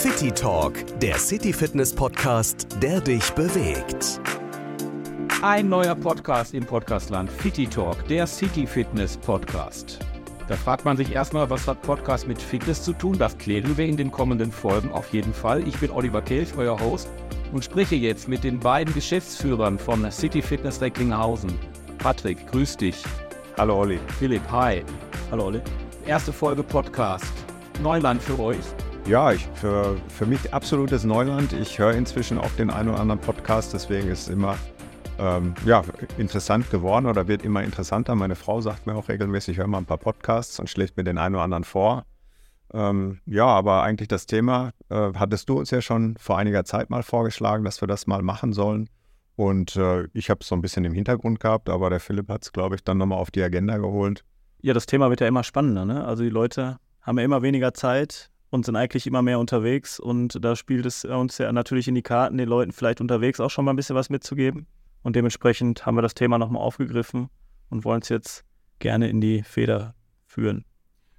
City Talk, der City Fitness Podcast, der dich bewegt. Ein neuer Podcast im Podcastland, Fitty Talk, der City Fitness Podcast. Da fragt man sich erstmal, was hat Podcast mit Fitness zu tun? Das klären wir in den kommenden Folgen auf jeden Fall. Ich bin Oliver Kelch, euer Host, und spreche jetzt mit den beiden Geschäftsführern von City Fitness Recklinghausen. Patrick, grüß dich. Hallo Olli. Philipp, hi. Hallo Olli. Erste Folge Podcast. Neuland für euch. Ja, ich, für, für mich absolutes Neuland. Ich höre inzwischen auch den einen oder anderen Podcast, deswegen ist es immer ähm, ja, interessant geworden oder wird immer interessanter. Meine Frau sagt mir auch regelmäßig, ich höre mal ein paar Podcasts und schlägt mir den einen oder anderen vor. Ähm, ja, aber eigentlich das Thema äh, hattest du uns ja schon vor einiger Zeit mal vorgeschlagen, dass wir das mal machen sollen. Und äh, ich habe es so ein bisschen im Hintergrund gehabt, aber der Philipp hat es, glaube ich, dann nochmal auf die Agenda geholt. Ja, das Thema wird ja immer spannender. Ne? Also die Leute haben ja immer weniger Zeit und sind eigentlich immer mehr unterwegs. Und da spielt es uns ja natürlich in die Karten, den Leuten vielleicht unterwegs auch schon mal ein bisschen was mitzugeben. Und dementsprechend haben wir das Thema nochmal aufgegriffen und wollen es jetzt gerne in die Feder führen.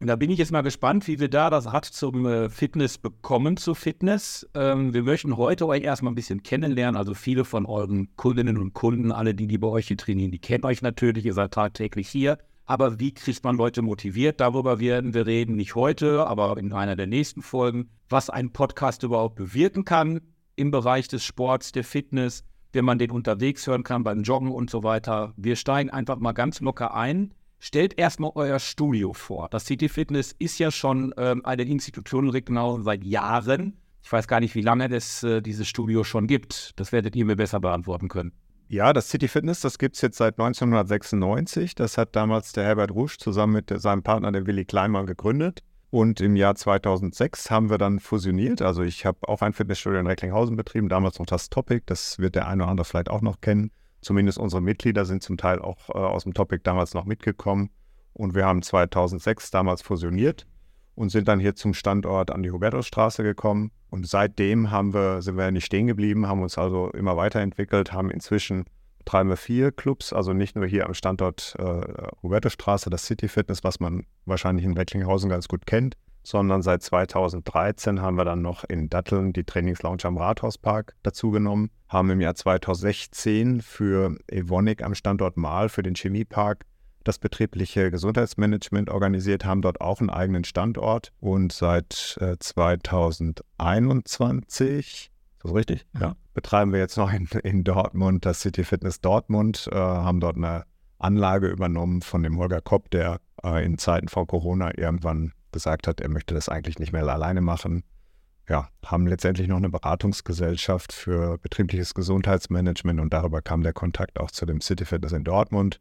Und da bin ich jetzt mal gespannt, wie wir da das Rad zum äh, Fitness bekommen, zu Fitness. Ähm, wir möchten heute euch erstmal ein bisschen kennenlernen. Also viele von euren Kundinnen und Kunden, alle, die, die bei euch hier trainieren, die kennen euch natürlich, ihr seid tagtäglich hier. Aber wie kriegt man Leute motiviert? Darüber werden wir reden, nicht heute, aber in einer der nächsten Folgen, was ein Podcast überhaupt bewirken kann im Bereich des Sports, der Fitness, wenn man den unterwegs hören kann, beim Joggen und so weiter. Wir steigen einfach mal ganz locker ein. Stellt erstmal euer Studio vor. Das City Fitness ist ja schon ähm, eine Institution genau seit Jahren. Ich weiß gar nicht, wie lange es äh, dieses Studio schon gibt. Das werdet ihr mir besser beantworten können. Ja, das City Fitness, das gibt es jetzt seit 1996. Das hat damals der Herbert Rusch zusammen mit seinem Partner, dem Willi Kleinmann, gegründet. Und im Jahr 2006 haben wir dann fusioniert. Also ich habe auch ein Fitnessstudio in Recklinghausen betrieben, damals noch das Topic. Das wird der eine oder andere vielleicht auch noch kennen. Zumindest unsere Mitglieder sind zum Teil auch äh, aus dem Topic damals noch mitgekommen. Und wir haben 2006 damals fusioniert und sind dann hier zum Standort an die Hubertusstraße gekommen. Und seitdem haben wir, sind wir nicht stehen geblieben, haben uns also immer weiterentwickelt, haben inzwischen betreiben wir vier Clubs, also nicht nur hier am Standort äh, Hubertusstraße, das City Fitness, was man wahrscheinlich in Recklinghausen ganz gut kennt, sondern seit 2013 haben wir dann noch in Datteln die Trainingslounge am Rathauspark dazugenommen, haben im Jahr 2016 für Evonik am Standort Mahl, für den Chemiepark, das betriebliche Gesundheitsmanagement organisiert, haben dort auch einen eigenen Standort und seit äh, 2021 ist das richtig? Ja. Betreiben wir jetzt noch in, in Dortmund das City Fitness Dortmund, äh, haben dort eine Anlage übernommen von dem Holger Kopp, der äh, in Zeiten von Corona irgendwann gesagt hat, er möchte das eigentlich nicht mehr alleine machen. Ja, haben letztendlich noch eine Beratungsgesellschaft für betriebliches Gesundheitsmanagement und darüber kam der Kontakt auch zu dem City Fitness in Dortmund,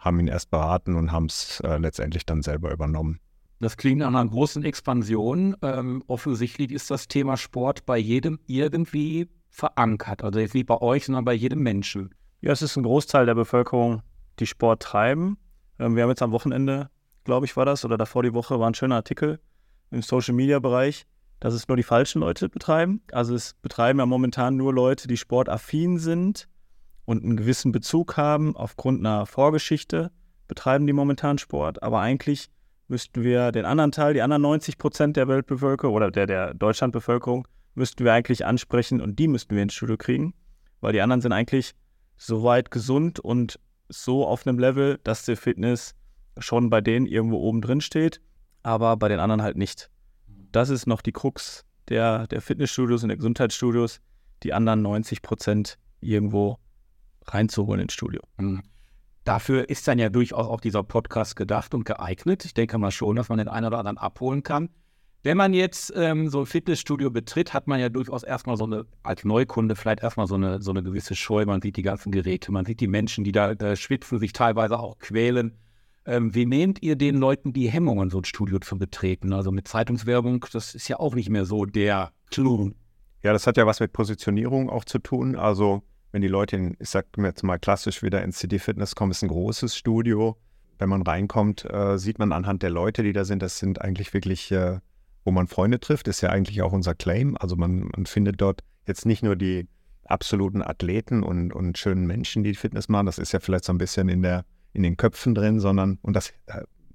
haben ihn erst beraten und haben es äh, letztendlich dann selber übernommen. Das klingt nach einer großen Expansion. Ähm, offensichtlich ist das Thema Sport bei jedem irgendwie verankert. Also nicht bei euch, sondern bei jedem Menschen. Ja, es ist ein Großteil der Bevölkerung, die Sport treiben. Ähm, wir haben jetzt am Wochenende, glaube ich, war das, oder davor die Woche, war ein schöner Artikel im Social-Media-Bereich, dass es nur die falschen Leute betreiben. Also es betreiben ja momentan nur Leute, die sportaffin sind und einen gewissen Bezug haben aufgrund einer Vorgeschichte, betreiben die momentan Sport. Aber eigentlich müssten wir den anderen Teil, die anderen 90 Prozent der Weltbevölkerung oder der, der Deutschlandbevölkerung, müssten wir eigentlich ansprechen und die müssten wir ins Studio kriegen, weil die anderen sind eigentlich so weit gesund und so auf einem Level, dass die Fitness schon bei denen irgendwo oben drin steht, aber bei den anderen halt nicht. Das ist noch die Krux der, der Fitnessstudios und der Gesundheitsstudios, die anderen 90 Prozent irgendwo reinzuholen ins Studio. Mhm. Dafür ist dann ja durchaus auch dieser Podcast gedacht und geeignet. Ich denke mal schon, dass man den einen oder anderen abholen kann. Wenn man jetzt ähm, so ein Fitnessstudio betritt, hat man ja durchaus erstmal so eine, als Neukunde vielleicht erstmal so eine, so eine gewisse Scheu. Man sieht die ganzen Geräte, man sieht die Menschen, die da, da schwitzen, sich teilweise auch quälen. Ähm, wie nehmt ihr den Leuten die Hemmungen, so ein Studio zu betreten? Also mit Zeitungswerbung, das ist ja auch nicht mehr so der Clou. Ja, das hat ja was mit Positionierung auch zu tun. Also wenn die Leute, in, ich sag jetzt mal klassisch wieder ins City Fitness kommen, ist ein großes Studio. Wenn man reinkommt, äh, sieht man anhand der Leute, die da sind, das sind eigentlich wirklich, äh, wo man Freunde trifft, ist ja eigentlich auch unser Claim. Also man, man findet dort jetzt nicht nur die absoluten Athleten und, und schönen Menschen, die Fitness machen, das ist ja vielleicht so ein bisschen in, der, in den Köpfen drin, sondern, und das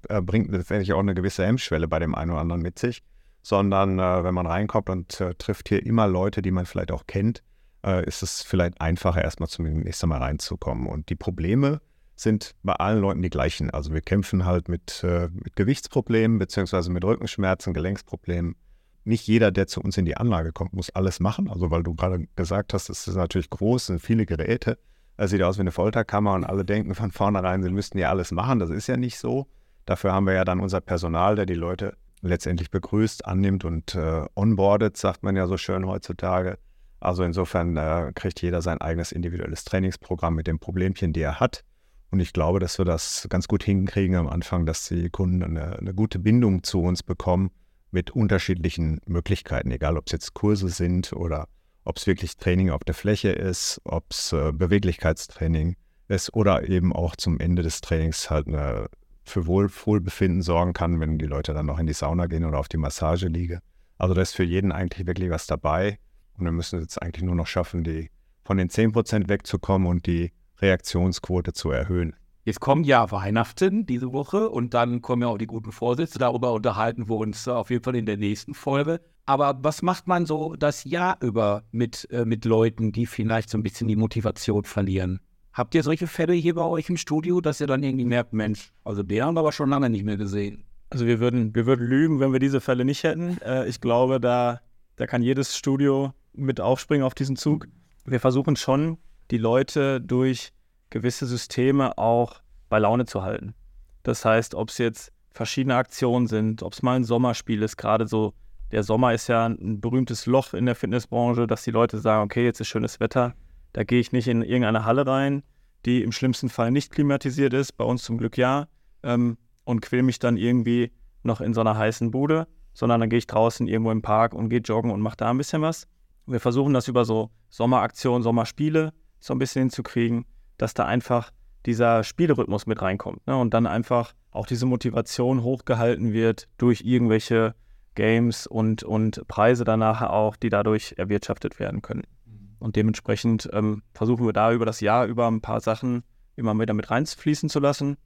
äh, bringt letztendlich auch eine gewisse Hemmschwelle bei dem einen oder anderen mit sich, sondern äh, wenn man reinkommt und äh, trifft hier immer Leute, die man vielleicht auch kennt, äh, ist es vielleicht einfacher, erstmal zunächst einmal reinzukommen. Und die Probleme sind bei allen Leuten die gleichen. Also wir kämpfen halt mit, äh, mit Gewichtsproblemen beziehungsweise mit Rückenschmerzen, Gelenksproblemen. Nicht jeder, der zu uns in die Anlage kommt, muss alles machen. Also weil du gerade gesagt hast, es ist natürlich groß, sind viele Geräte. Es sieht aus wie eine Folterkammer und alle denken von vornherein, sie müssten ja alles machen. Das ist ja nicht so. Dafür haben wir ja dann unser Personal, der die Leute letztendlich begrüßt, annimmt und äh, onboardet, sagt man ja so schön heutzutage. Also insofern äh, kriegt jeder sein eigenes individuelles Trainingsprogramm mit den Problemchen, die er hat. Und ich glaube, dass wir das ganz gut hinkriegen am Anfang, dass die Kunden eine, eine gute Bindung zu uns bekommen mit unterschiedlichen Möglichkeiten, egal ob es jetzt Kurse sind oder ob es wirklich Training auf der Fläche ist, ob es äh, Beweglichkeitstraining ist oder eben auch zum Ende des Trainings halt eine, für Wohl, Wohlbefinden sorgen kann, wenn die Leute dann noch in die Sauna gehen oder auf die Massage liege. Also da ist für jeden eigentlich wirklich was dabei. Und wir müssen es jetzt eigentlich nur noch schaffen, die von den 10% wegzukommen und die Reaktionsquote zu erhöhen. Jetzt kommt ja Weihnachten diese Woche und dann kommen ja auch die guten Vorsätze. Darüber unterhalten wir uns auf jeden Fall in der nächsten Folge. Aber was macht man so das Jahr über mit, äh, mit Leuten, die vielleicht so ein bisschen die Motivation verlieren? Habt ihr solche Fälle hier bei euch im Studio, dass ihr dann irgendwie merkt, Mensch, also den haben wir aber schon lange nicht mehr gesehen? Also wir würden, wir würden lügen, wenn wir diese Fälle nicht hätten. Äh, ich glaube, da, da kann jedes Studio mit aufspringen auf diesen Zug. Wir versuchen schon, die Leute durch gewisse Systeme auch bei Laune zu halten. Das heißt, ob es jetzt verschiedene Aktionen sind, ob es mal ein Sommerspiel ist, gerade so, der Sommer ist ja ein berühmtes Loch in der Fitnessbranche, dass die Leute sagen, okay, jetzt ist schönes Wetter, da gehe ich nicht in irgendeine Halle rein, die im schlimmsten Fall nicht klimatisiert ist, bei uns zum Glück ja, ähm, und quäl mich dann irgendwie noch in so einer heißen Bude, sondern dann gehe ich draußen irgendwo im Park und gehe joggen und mache da ein bisschen was. Wir versuchen das über so Sommeraktionen, Sommerspiele so ein bisschen hinzukriegen, dass da einfach dieser Spielerhythmus mit reinkommt ne? und dann einfach auch diese Motivation hochgehalten wird durch irgendwelche Games und, und Preise danach auch, die dadurch erwirtschaftet werden können. Mhm. Und dementsprechend ähm, versuchen wir da über das Jahr über ein paar Sachen immer wieder mit reinfließen zu lassen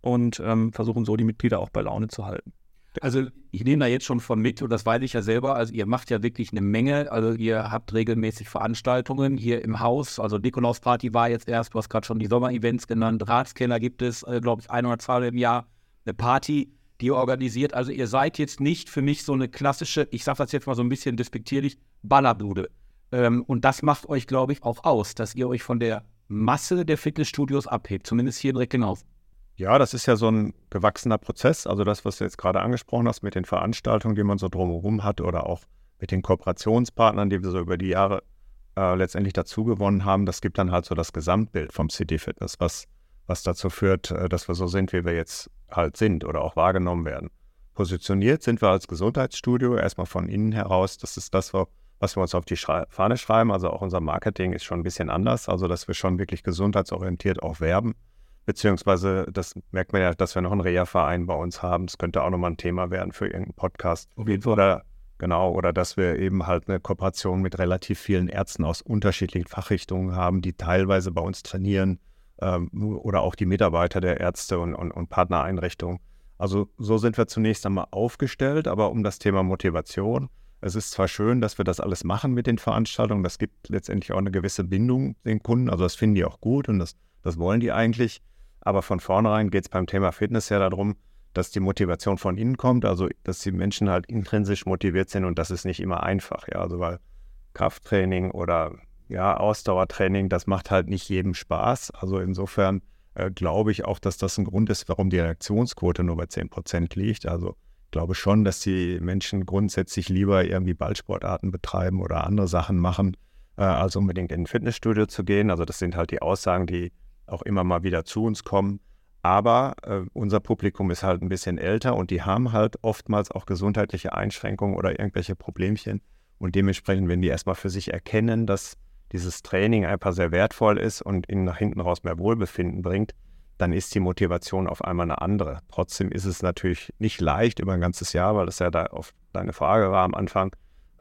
und ähm, versuchen so die Mitglieder auch bei Laune zu halten. Also ich nehme da jetzt schon von mit und das weiß ich ja selber. Also ihr macht ja wirklich eine Menge. Also ihr habt regelmäßig Veranstaltungen hier im Haus. Also Nikolausparty war jetzt erst, du hast gerade schon die Sommerevents genannt. Ratskeller gibt es, äh, glaube ich, ein oder zwei im Jahr. Eine Party, die ihr organisiert. Also ihr seid jetzt nicht für mich so eine klassische, ich sage das jetzt mal so ein bisschen despektierlich, Ballerbude. Ähm, und das macht euch, glaube ich, auch aus, dass ihr euch von der Masse der Fitnessstudios abhebt, zumindest hier in Recklinghausen. Ja, das ist ja so ein gewachsener Prozess. Also das, was du jetzt gerade angesprochen hast mit den Veranstaltungen, die man so drumherum hat oder auch mit den Kooperationspartnern, die wir so über die Jahre äh, letztendlich dazu gewonnen haben, das gibt dann halt so das Gesamtbild vom City Fitness, was, was dazu führt, äh, dass wir so sind, wie wir jetzt halt sind oder auch wahrgenommen werden. Positioniert sind wir als Gesundheitsstudio erstmal von innen heraus. Das ist das, was wir uns auf die Schrei Fahne schreiben. Also auch unser Marketing ist schon ein bisschen anders. Also dass wir schon wirklich gesundheitsorientiert auch werben Beziehungsweise, das merkt man ja, dass wir noch einen Reha-Verein bei uns haben. Das könnte auch nochmal ein Thema werden für irgendeinen Podcast. Auf jeden Fall. Oder, genau, oder dass wir eben halt eine Kooperation mit relativ vielen Ärzten aus unterschiedlichen Fachrichtungen haben, die teilweise bei uns trainieren ähm, oder auch die Mitarbeiter der Ärzte und, und, und Partnereinrichtungen. Also so sind wir zunächst einmal aufgestellt, aber um das Thema Motivation. Es ist zwar schön, dass wir das alles machen mit den Veranstaltungen, das gibt letztendlich auch eine gewisse Bindung den Kunden, also das finden die auch gut und das, das wollen die eigentlich. Aber von vornherein geht es beim Thema Fitness ja darum, dass die Motivation von innen kommt, also dass die Menschen halt intrinsisch motiviert sind und das ist nicht immer einfach, ja, also weil Krafttraining oder ja, Ausdauertraining, das macht halt nicht jedem Spaß. Also insofern äh, glaube ich auch, dass das ein Grund ist, warum die Reaktionsquote nur bei 10 Prozent liegt. Also ich glaube schon, dass die Menschen grundsätzlich lieber irgendwie Ballsportarten betreiben oder andere Sachen machen, äh, als unbedingt in ein Fitnessstudio zu gehen. Also das sind halt die Aussagen, die auch immer mal wieder zu uns kommen. Aber äh, unser Publikum ist halt ein bisschen älter und die haben halt oftmals auch gesundheitliche Einschränkungen oder irgendwelche Problemchen. Und dementsprechend, wenn die erstmal für sich erkennen, dass dieses Training einfach sehr wertvoll ist und ihnen nach hinten raus mehr Wohlbefinden bringt, dann ist die Motivation auf einmal eine andere. Trotzdem ist es natürlich nicht leicht über ein ganzes Jahr, weil das ja da auf deine Frage war am Anfang,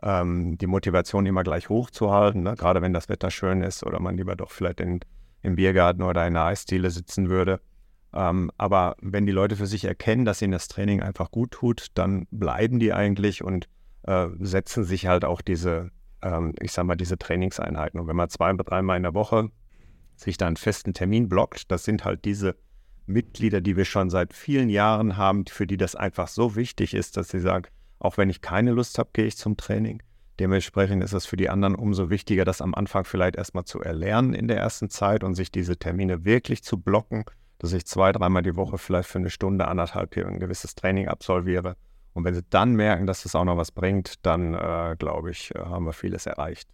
ähm, die Motivation immer gleich hochzuhalten, ne? gerade wenn das Wetter schön ist oder man lieber doch vielleicht in im Biergarten oder in einer Eisdiele sitzen würde. Ähm, aber wenn die Leute für sich erkennen, dass ihnen das Training einfach gut tut, dann bleiben die eigentlich und äh, setzen sich halt auch diese, ähm, ich sag mal, diese Trainingseinheiten. Und wenn man zwei dreimal in der Woche sich da einen festen Termin blockt, das sind halt diese Mitglieder, die wir schon seit vielen Jahren haben, für die das einfach so wichtig ist, dass sie sagen, auch wenn ich keine Lust habe, gehe ich zum Training. Dementsprechend ist es für die anderen umso wichtiger, das am Anfang vielleicht erstmal zu erlernen in der ersten Zeit und sich diese Termine wirklich zu blocken, dass ich zwei, dreimal die Woche vielleicht für eine Stunde, anderthalb hier ein gewisses Training absolviere. Und wenn sie dann merken, dass das auch noch was bringt, dann äh, glaube ich, äh, haben wir vieles erreicht.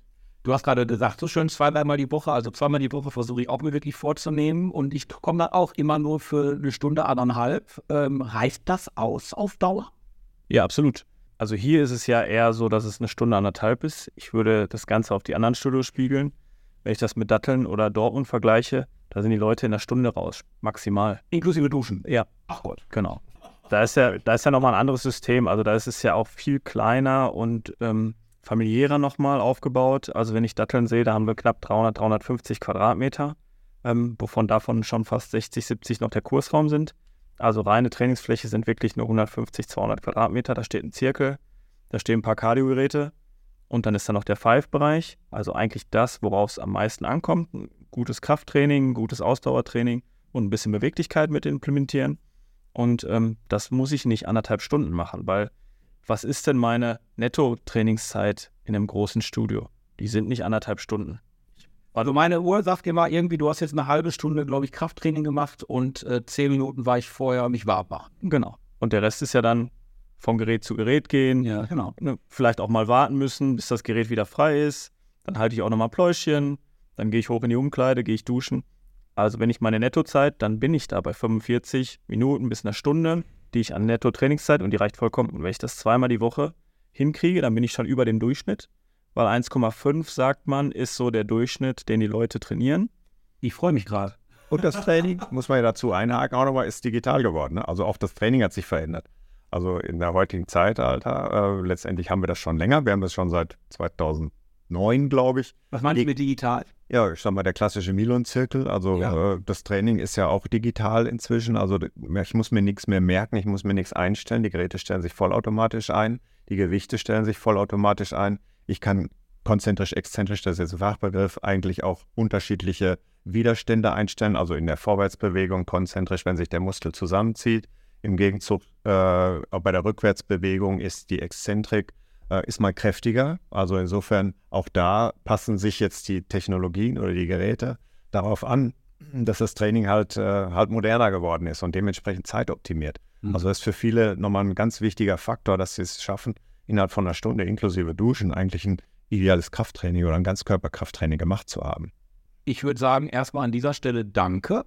Du hast gerade gesagt, so schön zwei, dreimal die Woche, also zweimal die Woche versuche ich auch mir wirklich vorzunehmen und ich komme dann auch immer nur für eine Stunde, anderthalb. Ähm, reicht das aus auf Dauer? Ja, absolut. Also hier ist es ja eher so, dass es eine Stunde, anderthalb ist. Ich würde das Ganze auf die anderen Studios spiegeln. Wenn ich das mit Datteln oder Dortmund vergleiche, da sind die Leute in einer Stunde raus, maximal. Inklusive Duschen? Ja. Ach Gott. Genau. Da ist ja, da ist ja nochmal ein anderes System. Also da ist es ja auch viel kleiner und ähm, familiärer nochmal aufgebaut. Also wenn ich Datteln sehe, da haben wir knapp 300, 350 Quadratmeter, ähm, wovon davon schon fast 60, 70 noch der Kursraum sind. Also reine Trainingsfläche sind wirklich nur 150, 200 Quadratmeter. Da steht ein Zirkel, da stehen ein paar Kardiogeräte und dann ist da noch der Five-Bereich. Also eigentlich das, worauf es am meisten ankommt. Ein gutes Krafttraining, ein gutes Ausdauertraining und ein bisschen Beweglichkeit mit implementieren. Und ähm, das muss ich nicht anderthalb Stunden machen, weil was ist denn meine Netto-Trainingszeit in einem großen Studio? Die sind nicht anderthalb Stunden. Also meine Uhr sagt immer irgendwie, du hast jetzt eine halbe Stunde, glaube ich, Krafttraining gemacht und äh, zehn Minuten war ich vorher mich warm machen. Genau. Und der Rest ist ja dann von Gerät zu Gerät gehen. Ja, genau. Ne, vielleicht auch mal warten müssen, bis das Gerät wieder frei ist. Dann halte ich auch nochmal Pläuschen. Dann gehe ich hoch in die Umkleide, gehe ich duschen. Also wenn ich meine Nettozeit, dann bin ich da bei 45 Minuten bis einer Stunde, die ich an Netto-Trainingszeit und die reicht vollkommen. Und wenn ich das zweimal die Woche hinkriege, dann bin ich schon über dem Durchschnitt, weil 1,5 sagt man, ist so der Durchschnitt, den die Leute trainieren. Ich freue mich gerade. Und das Training, muss man ja dazu einhaken, auch nochmal, ist digital geworden. Ne? Also auch das Training hat sich verändert. Also in der heutigen Zeitalter, äh, letztendlich haben wir das schon länger. Wir haben das schon seit 2009, glaube ich. Was meinst du mit digital? Ja, ich sag mal, der klassische Milon-Zirkel. Also Ja. äh, das Training ist ja auch digital inzwischen. Also ich muss mir nichts mehr merken, ich muss mir nichts einstellen. Die Geräte stellen sich vollautomatisch ein, die Gewichte stellen sich vollautomatisch ein. Ich kann konzentrisch, exzentrisch, das ist jetzt ein Fachbegriff, eigentlich auch unterschiedliche Widerstände einstellen. Also in der Vorwärtsbewegung konzentrisch, wenn sich der Muskel zusammenzieht. Im Gegenzug äh, bei der Rückwärtsbewegung ist die Exzentrik äh, ist mal kräftiger. Also insofern auch da passen sich jetzt die Technologien oder die Geräte darauf an, dass das Training halt, äh, halt moderner geworden ist und dementsprechend zeitoptimiert. Mhm. Also das ist für viele nochmal ein ganz wichtiger Faktor, dass sie es schaffen, innerhalb von einer Stunde inklusive Duschen eigentlich ein ideales Krafttraining oder ein Ganzkörperkrafttraining gemacht zu haben. Ich würde sagen, erstmal an dieser Stelle danke.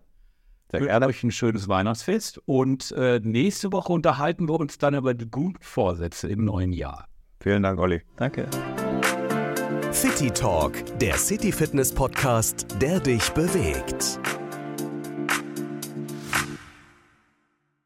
Sehr Wünsche gerne. euch ein schönes Weihnachtsfest und äh, nächste Woche unterhalten wir uns dann über die guten Vorsätze im neuen Jahr. Vielen Dank, Olli. Danke. City Talk, der City Fitness Podcast, der dich bewegt.